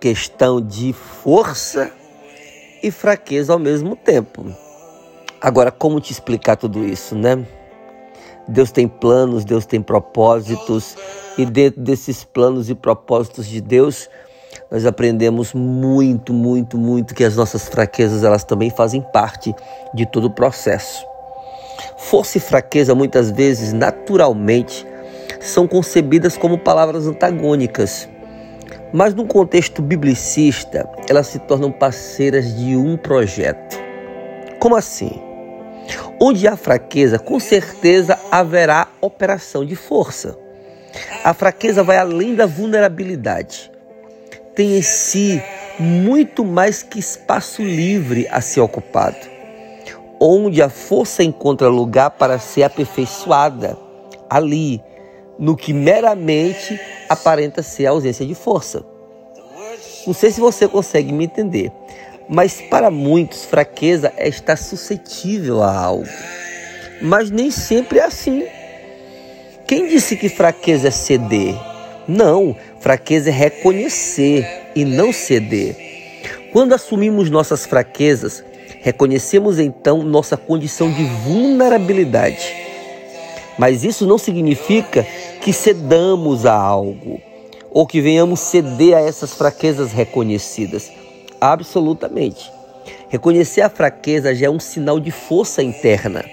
questão de força e fraqueza ao mesmo tempo. Agora, como te explicar tudo isso, né? Deus tem planos, Deus tem propósitos, e dentro desses planos e propósitos de Deus, nós aprendemos muito, muito, muito que as nossas fraquezas elas também fazem parte de todo o processo. Força e fraqueza muitas vezes, naturalmente, são concebidas como palavras antagônicas. Mas num contexto biblicista, elas se tornam parceiras de um projeto. Como assim? Onde há fraqueza, com certeza haverá operação de força. A fraqueza vai além da vulnerabilidade. Tem em si muito mais que espaço livre a ser ocupado. Onde a força encontra lugar para ser aperfeiçoada, ali, no que meramente aparenta ser a ausência de força. Não sei se você consegue me entender, mas para muitos, fraqueza é estar suscetível a algo. Mas nem sempre é assim. Quem disse que fraqueza é ceder? Não, fraqueza é reconhecer e não ceder. Quando assumimos nossas fraquezas, reconhecemos então nossa condição de vulnerabilidade. Mas isso não significa que cedamos a algo ou que venhamos ceder a essas fraquezas reconhecidas. Absolutamente. Reconhecer a fraqueza já é um sinal de força interna,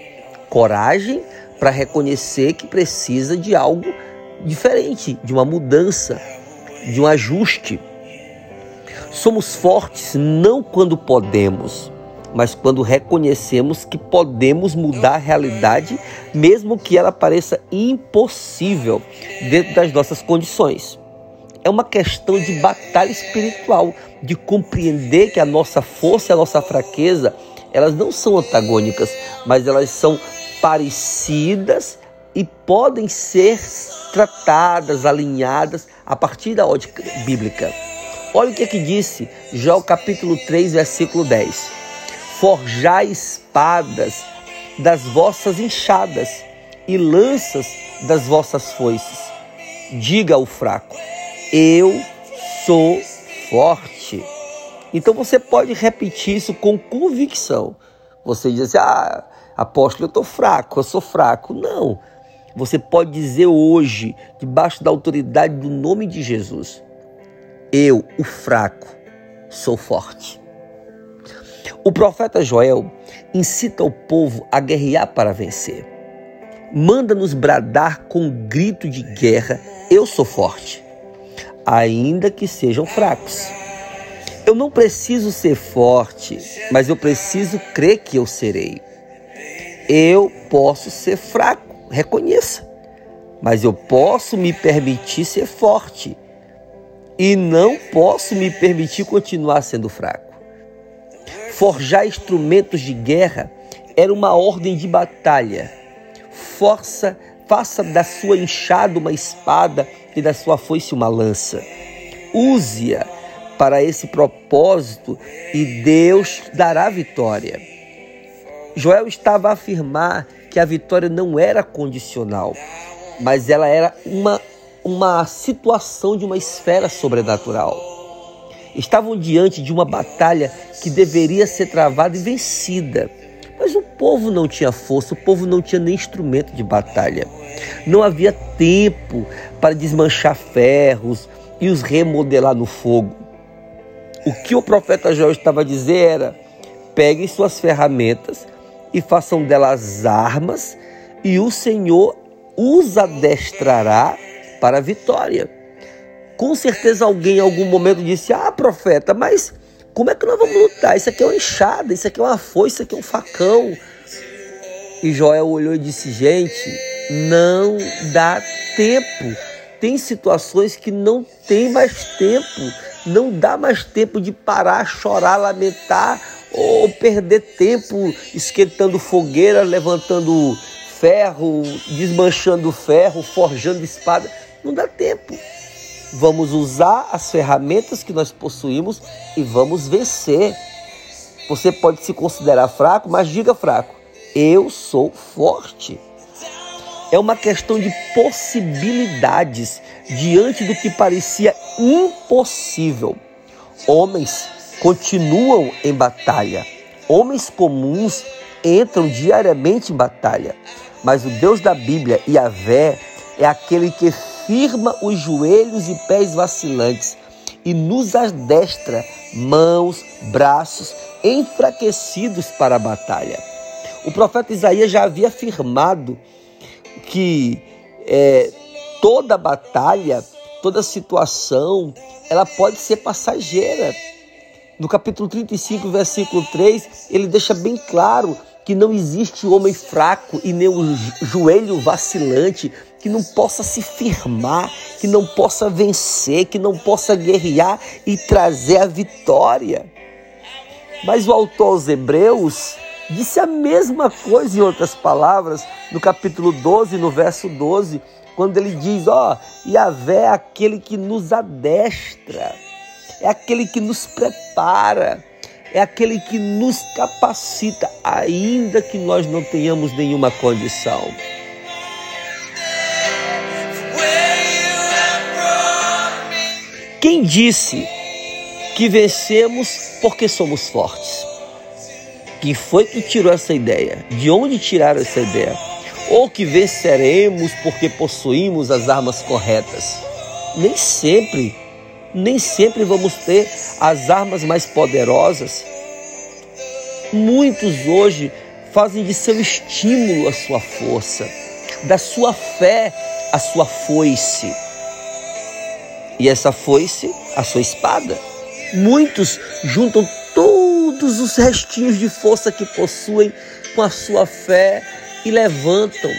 coragem para reconhecer que precisa de algo diferente, de uma mudança, de um ajuste. Somos fortes não quando podemos, mas quando reconhecemos que podemos mudar a realidade, mesmo que ela pareça impossível dentro das nossas condições. É uma questão de batalha espiritual, de compreender que a nossa força e a nossa fraqueza, elas não são antagônicas, mas elas são parecidas e podem ser tratadas, alinhadas a partir da ótica bíblica. Olha o que é que disse Jó capítulo 3, versículo 10. Forjai espadas das vossas enxadas e lanças das vossas foices. Diga ao fraco: Eu sou forte. Então você pode repetir isso com convicção. Você diz assim: Ah, apóstolo, eu estou fraco, eu sou fraco. Não. Você pode dizer hoje, debaixo da autoridade do nome de Jesus: Eu, o fraco, sou forte. O profeta Joel incita o povo a guerrear para vencer. Manda-nos bradar com um grito de guerra: Eu sou forte, ainda que sejam fracos. Eu não preciso ser forte, mas eu preciso crer que eu serei. Eu posso ser fraco, reconheça, mas eu posso me permitir ser forte e não posso me permitir continuar sendo fraco. Forjar instrumentos de guerra era uma ordem de batalha. Força, faça da sua enxada uma espada e da sua foice uma lança. Use-a para esse propósito e Deus dará vitória. Joel estava a afirmar que a vitória não era condicional, mas ela era uma, uma situação de uma esfera sobrenatural. Estavam diante de uma batalha que deveria ser travada e vencida. Mas o povo não tinha força, o povo não tinha nem instrumento de batalha. Não havia tempo para desmanchar ferros e os remodelar no fogo. O que o profeta Joel estava a dizer era: peguem suas ferramentas e façam delas armas, e o Senhor os adestrará para a vitória. Com certeza alguém em algum momento disse: Ah, profeta, mas como é que nós vamos lutar? Isso aqui é uma enxada, isso aqui é uma foice, isso aqui é um facão. E Joel olhou e disse: Gente, não dá tempo. Tem situações que não tem mais tempo. Não dá mais tempo de parar, chorar, lamentar ou perder tempo esquentando fogueira, levantando ferro, desmanchando ferro, forjando espada. Não dá tempo. Vamos usar as ferramentas que nós possuímos e vamos vencer. Você pode se considerar fraco, mas diga fraco: eu sou forte. É uma questão de possibilidades diante do que parecia impossível. Homens continuam em batalha. Homens comuns entram diariamente em batalha. Mas o Deus da Bíblia, Yahvé, é aquele que firma os joelhos e pés vacilantes e nos adestra mãos, braços enfraquecidos para a batalha. O profeta Isaías já havia afirmado que é, toda batalha, toda situação, ela pode ser passageira. No capítulo 35, versículo 3, ele deixa bem claro que não existe homem fraco e nem o joelho vacilante que não possa se firmar, que não possa vencer, que não possa guerrear e trazer a vitória. Mas o autor aos Hebreus disse a mesma coisa em outras palavras, no capítulo 12, no verso 12, quando ele diz: Ó, oh, Yahvé é aquele que nos adestra, é aquele que nos prepara, é aquele que nos capacita, ainda que nós não tenhamos nenhuma condição. Quem disse que vencemos porque somos fortes? Quem foi que tirou essa ideia? De onde tiraram essa ideia? Ou que venceremos porque possuímos as armas corretas? Nem sempre nem sempre vamos ter as armas mais poderosas. Muitos hoje fazem de seu estímulo a sua força, da sua fé a sua foice. E essa foice, a sua espada. Muitos juntam todos os restinhos de força que possuem com a sua fé e levantam,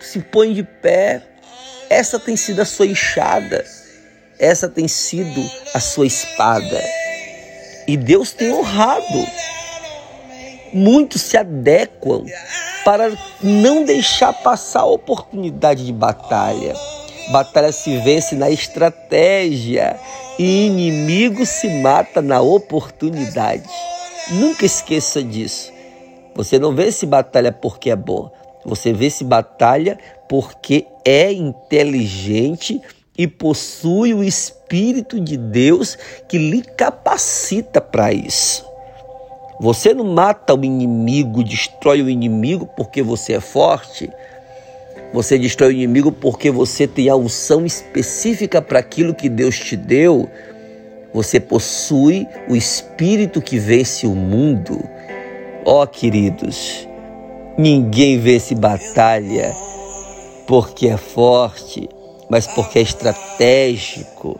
se põem de pé. Essa tem sido a sua enxada essa tem sido a sua espada. E Deus tem honrado. Muitos se adequam para não deixar passar a oportunidade de batalha. Batalha se vence na estratégia e inimigo se mata na oportunidade. Nunca esqueça disso. Você não vence batalha porque é bom. Você vence batalha porque é inteligente e possui o Espírito de Deus que lhe capacita para isso. Você não mata o inimigo, destrói o inimigo porque você é forte. Você destrói o inimigo porque você tem a unção específica para aquilo que Deus te deu. Você possui o Espírito que vence o mundo. Ó oh, queridos, ninguém vence batalha porque é forte mas porque é estratégico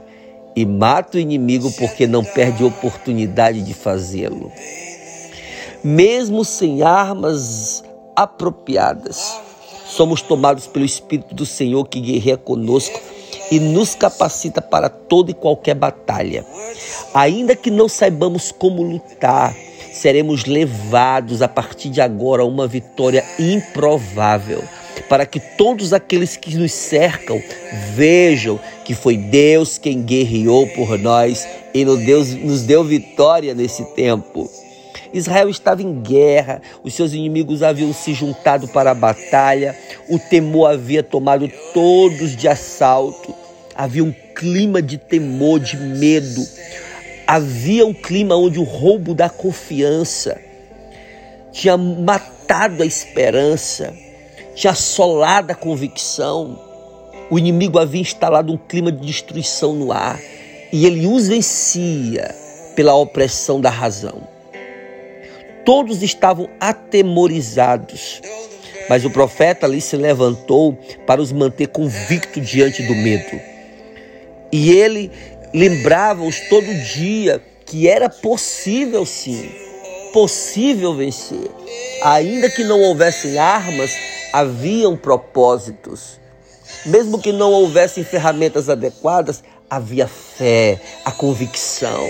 e mata o inimigo porque não perde oportunidade de fazê-lo. Mesmo sem armas apropriadas, somos tomados pelo Espírito do Senhor que guerreia conosco e nos capacita para toda e qualquer batalha. Ainda que não saibamos como lutar, seremos levados a partir de agora a uma vitória improvável para que todos aqueles que nos cercam vejam que foi Deus quem guerreou por nós e Deus nos deu vitória nesse tempo. Israel estava em guerra, os seus inimigos haviam se juntado para a batalha, o temor havia tomado todos de assalto, havia um clima de temor, de medo, havia um clima onde o roubo da confiança tinha matado a esperança tinha assolado a convicção. O inimigo havia instalado um clima de destruição no ar e ele os vencia pela opressão da razão. Todos estavam atemorizados. Mas o profeta ali se levantou para os manter convictos diante do medo. E ele lembrava-os todo dia que era possível sim, possível vencer. Ainda que não houvessem armas, haviam propósitos. Mesmo que não houvessem ferramentas adequadas, havia fé, a convicção.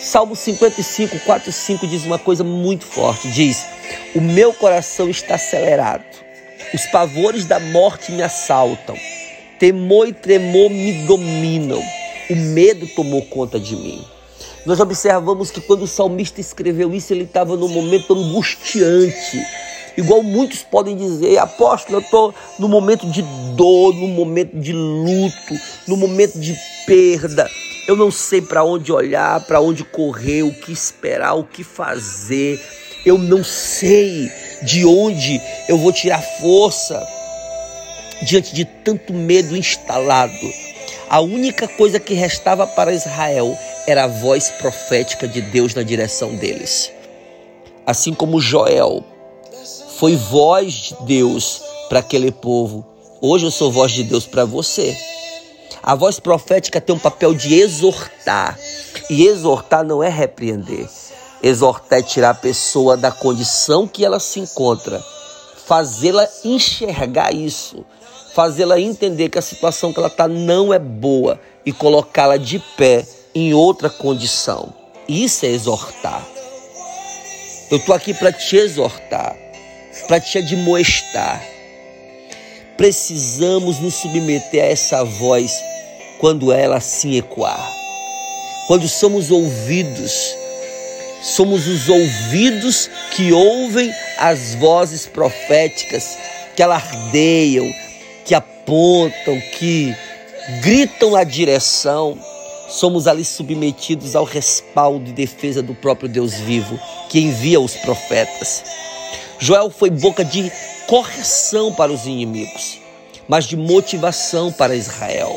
Salmo 55, 4 e 5 diz uma coisa muito forte: diz, O meu coração está acelerado, os pavores da morte me assaltam, temor e tremor me dominam, o medo tomou conta de mim. Nós observamos que quando o salmista escreveu isso, ele estava num momento angustiante. Igual muitos podem dizer, apóstolo, eu estou no momento de dor, no momento de luto, no momento de perda. Eu não sei para onde olhar, para onde correr, o que esperar, o que fazer. Eu não sei de onde eu vou tirar força diante de tanto medo instalado. A única coisa que restava para Israel era a voz profética de Deus na direção deles. Assim como Joel foi voz de Deus para aquele povo, hoje eu sou voz de Deus para você. A voz profética tem um papel de exortar. E exortar não é repreender. Exortar é tirar a pessoa da condição que ela se encontra, fazê-la enxergar isso, fazê-la entender que a situação que ela está não é boa e colocá-la de pé em outra condição. Isso é exortar. Eu estou aqui para te exortar, para te admoestar. Precisamos nos submeter a essa voz quando ela assim ecoar. Quando somos ouvidos, somos os ouvidos que ouvem as vozes proféticas que alardeiam, que apontam, que gritam a direção. Somos ali submetidos ao respaldo e defesa do próprio Deus vivo, que envia os profetas. Joel foi boca de correção para os inimigos, mas de motivação para Israel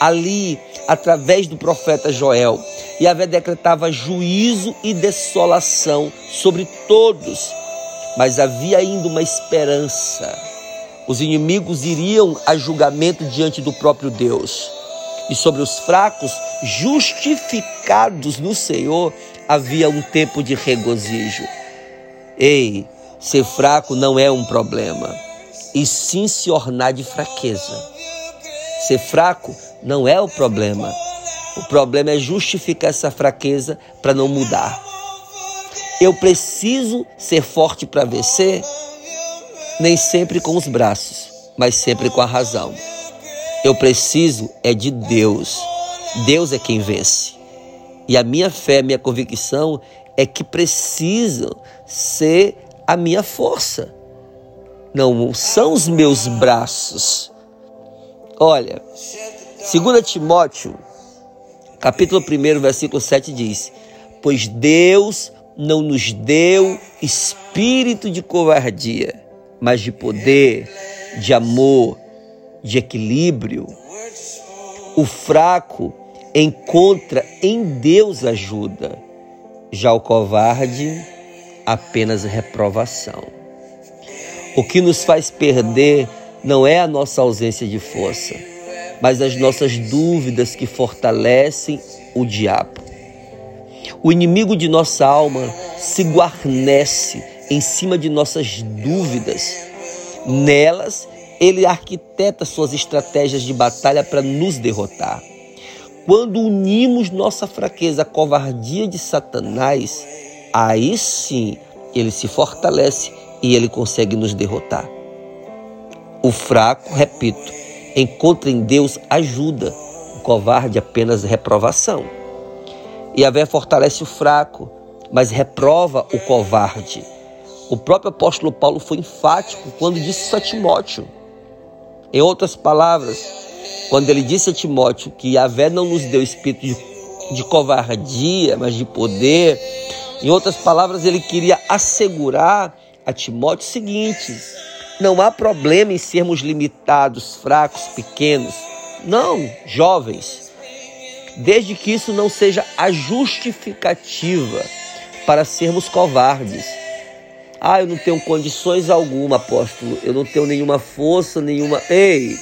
ali através do profeta Joel. Yahvé decretava juízo e desolação sobre todos. Mas havia ainda uma esperança. Os inimigos iriam a julgamento diante do próprio Deus. E sobre os fracos, justificados no Senhor, havia um tempo de regozijo. Ei, ser fraco não é um problema, e sim se ornar de fraqueza. Ser fraco não é o problema. O problema é justificar essa fraqueza para não mudar. Eu preciso ser forte para vencer, nem sempre com os braços, mas sempre com a razão. Eu preciso é de Deus. Deus é quem vence. E a minha fé, minha convicção é que precisam ser a minha força. Não são os meus braços. Olha, 2 Timóteo, capítulo 1, versículo 7 diz: Pois Deus não nos deu espírito de covardia, mas de poder, de amor, de equilíbrio. O fraco encontra em Deus ajuda, já o covarde apenas reprovação. O que nos faz perder não é a nossa ausência de força mas as nossas dúvidas que fortalecem o diabo. O inimigo de nossa alma se guarnece em cima de nossas dúvidas. Nelas, ele arquiteta suas estratégias de batalha para nos derrotar. Quando unimos nossa fraqueza à covardia de Satanás, aí sim ele se fortalece e ele consegue nos derrotar. O fraco, repito, encontra em Deus ajuda, o covarde apenas reprovação. E a vé fortalece o fraco, mas reprova o covarde. O próprio apóstolo Paulo foi enfático quando disse isso a Timóteo. Em outras palavras, quando ele disse a Timóteo que Yahvé não nos deu espírito de, de covardia, mas de poder, em outras palavras, ele queria assegurar a Timóteo o seguinte: não há problema em sermos limitados, fracos, pequenos. Não, jovens. Desde que isso não seja a justificativa para sermos covardes. Ah, eu não tenho condições alguma, apóstolo. Eu não tenho nenhuma força, nenhuma. Ei!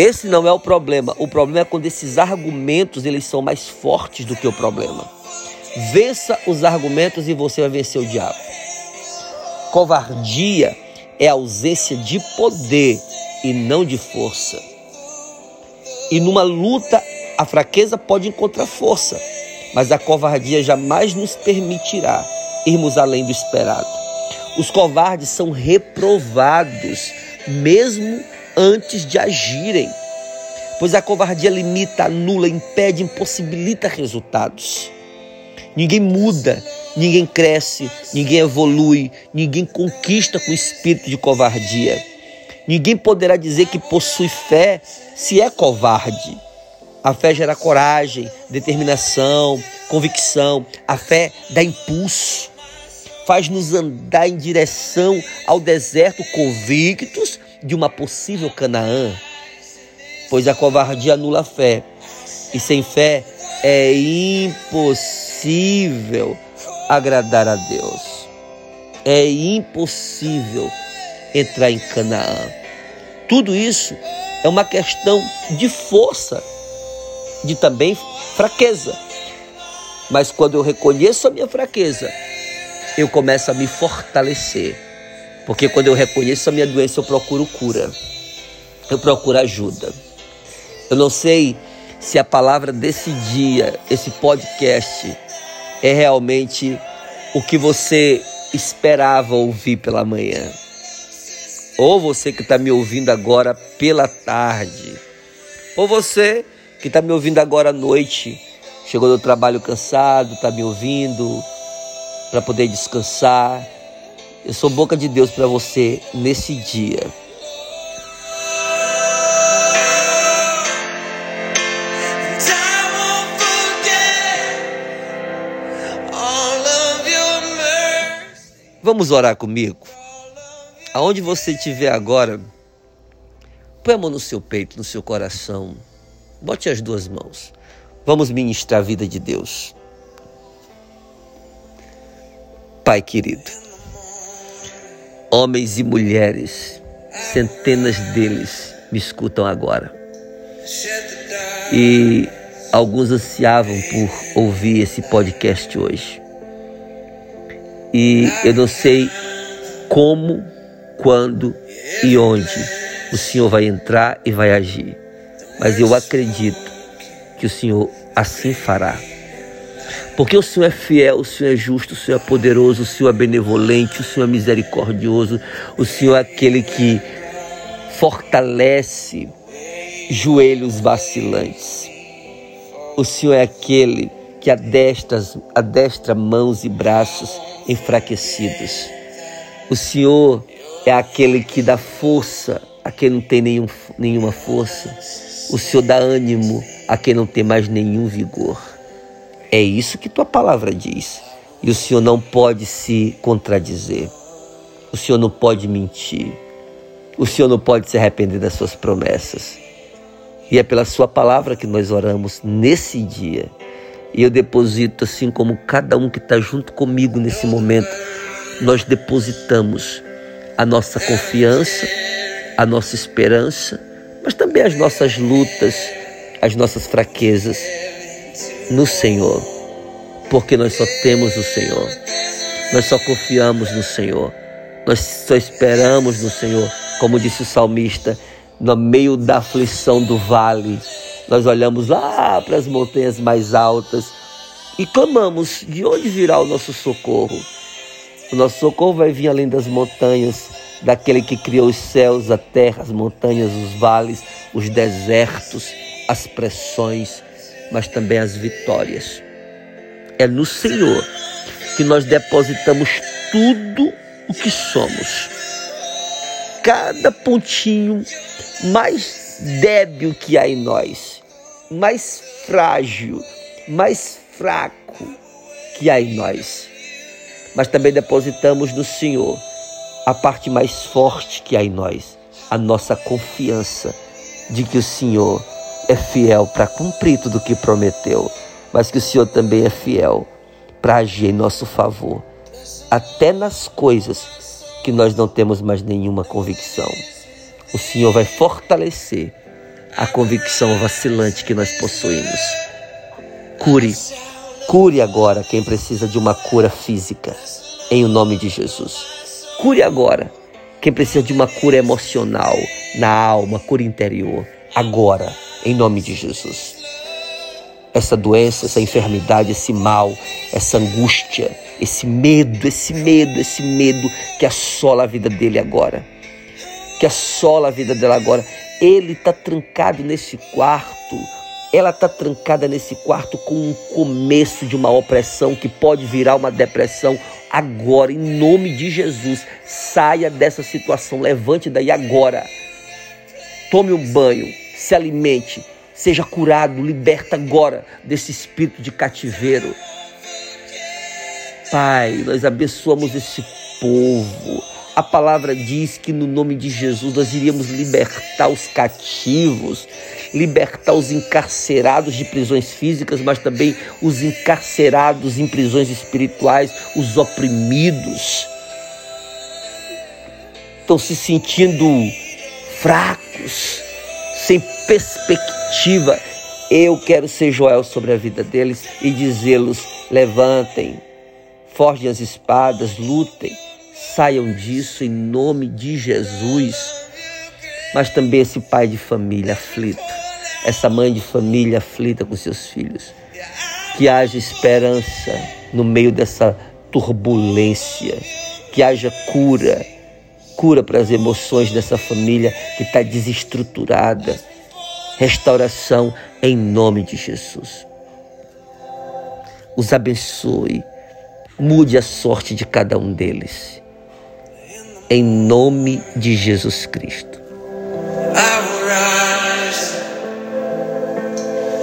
Esse não é o problema. O problema é quando esses argumentos eles são mais fortes do que o problema. Vença os argumentos e você vai vencer o diabo. Covardia é ausência de poder e não de força. E numa luta, a fraqueza pode encontrar força, mas a covardia jamais nos permitirá irmos além do esperado. Os covardes são reprovados, mesmo antes de agirem, pois a covardia limita, anula, impede, impossibilita resultados. Ninguém muda, ninguém cresce, ninguém evolui, ninguém conquista com espírito de covardia. Ninguém poderá dizer que possui fé se é covarde. A fé gera coragem, determinação, convicção. A fé dá impulso, faz-nos andar em direção ao deserto convictos de uma possível Canaã. Pois a covardia anula a fé, e sem fé é impossível agradar a Deus. É impossível entrar em Canaã. Tudo isso é uma questão de força, de também fraqueza. Mas quando eu reconheço a minha fraqueza, eu começo a me fortalecer. Porque quando eu reconheço a minha doença, eu procuro cura. Eu procuro ajuda. Eu não sei se a palavra desse dia, esse podcast, é realmente o que você esperava ouvir pela manhã. Ou você que está me ouvindo agora pela tarde. Ou você que está me ouvindo agora à noite. Chegou do trabalho cansado, está me ouvindo para poder descansar. Eu sou boca de Deus para você nesse dia. Vamos orar comigo? Aonde você estiver agora, põe a mão no seu peito, no seu coração. Bote as duas mãos. Vamos ministrar a vida de Deus. Pai querido, homens e mulheres, centenas deles me escutam agora. E alguns ansiavam por ouvir esse podcast hoje. E eu não sei como quando e onde o Senhor vai entrar e vai agir. Mas eu acredito que o Senhor assim fará. Porque o Senhor é fiel, o Senhor é justo, o Senhor é poderoso, o Senhor é benevolente, o Senhor é misericordioso, o Senhor é aquele que fortalece joelhos vacilantes. O Senhor é aquele que adestra, adestra mãos e braços enfraquecidos. O Senhor é aquele que dá força a quem não tem nenhum, nenhuma força. O Senhor dá ânimo a quem não tem mais nenhum vigor. É isso que tua palavra diz. E o Senhor não pode se contradizer. O Senhor não pode mentir. O Senhor não pode se arrepender das suas promessas. E é pela sua palavra que nós oramos nesse dia. E eu deposito, assim como cada um que está junto comigo nesse momento, nós depositamos a nossa confiança, a nossa esperança, mas também as nossas lutas, as nossas fraquezas no Senhor, porque nós só temos o Senhor, nós só confiamos no Senhor, nós só esperamos no Senhor, como disse o salmista, no meio da aflição do vale, nós olhamos lá para as montanhas mais altas e clamamos: de onde virá o nosso socorro? O nosso socorro vai vir além das montanhas, daquele que criou os céus, a terra, as montanhas, os vales, os desertos, as pressões, mas também as vitórias. É no Senhor que nós depositamos tudo o que somos. Cada pontinho mais débil que há em nós, mais frágil, mais fraco que há em nós mas também depositamos no Senhor a parte mais forte que há em nós, a nossa confiança de que o Senhor é fiel para cumprir tudo o que prometeu, mas que o Senhor também é fiel para agir em nosso favor, até nas coisas que nós não temos mais nenhuma convicção. O Senhor vai fortalecer a convicção vacilante que nós possuímos. Cure, cure agora quem precisa de uma cura física, em o nome de Jesus. Cure agora quem precisa de uma cura emocional, na alma, cura interior, agora, em nome de Jesus. Essa doença, essa enfermidade, esse mal, essa angústia, esse medo, esse medo, esse medo que assola a vida dele agora, que assola a vida dela agora. Ele está trancado nesse quarto, ela está trancada nesse quarto com um começo de uma opressão que pode virar uma depressão agora, em nome de Jesus. Saia dessa situação, levante daí agora. Tome um banho, se alimente, seja curado, liberta agora desse espírito de cativeiro. Pai, nós abençoamos esse povo. A palavra diz que no nome de Jesus nós iríamos libertar os cativos, libertar os encarcerados de prisões físicas, mas também os encarcerados em prisões espirituais, os oprimidos. Estão se sentindo fracos, sem perspectiva. Eu quero ser Joel sobre a vida deles e dizê-los: levantem, forjem as espadas, lutem, saiam disso em nome de Jesus. Mas também esse pai de família aflito, essa mãe de família aflita com seus filhos. Que haja esperança no meio dessa turbulência, que haja cura, cura para as emoções dessa família que está desestruturada. Restauração em nome de Jesus. Os abençoe, mude a sorte de cada um deles. Em nome de Jesus Cristo.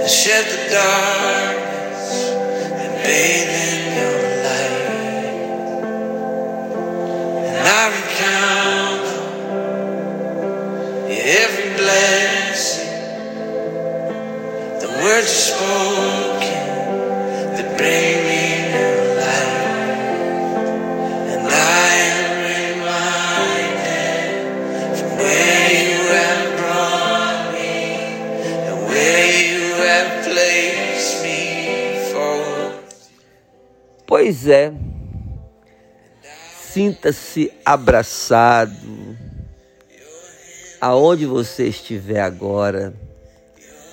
shed the darkness and Sinta-se abraçado. Aonde você estiver agora,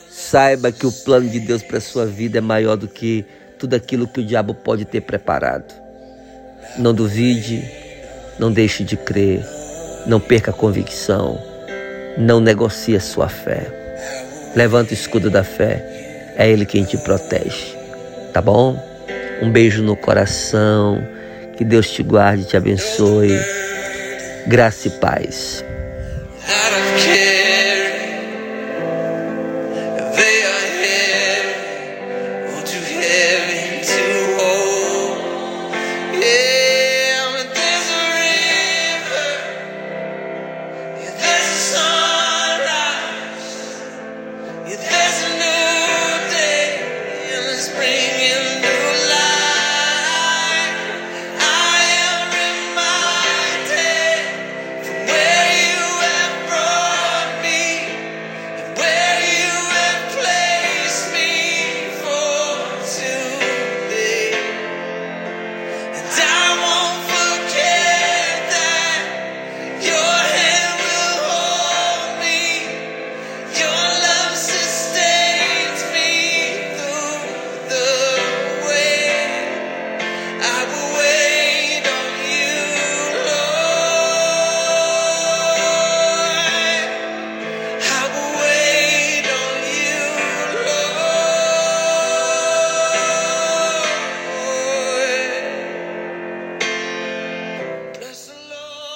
saiba que o plano de Deus para sua vida é maior do que tudo aquilo que o diabo pode ter preparado. Não duvide, não deixe de crer, não perca a convicção, não negocie a sua fé. Levanta o escudo da fé, é Ele quem te protege, tá bom? Um beijo no coração, que Deus te guarde, te abençoe. Graça e paz.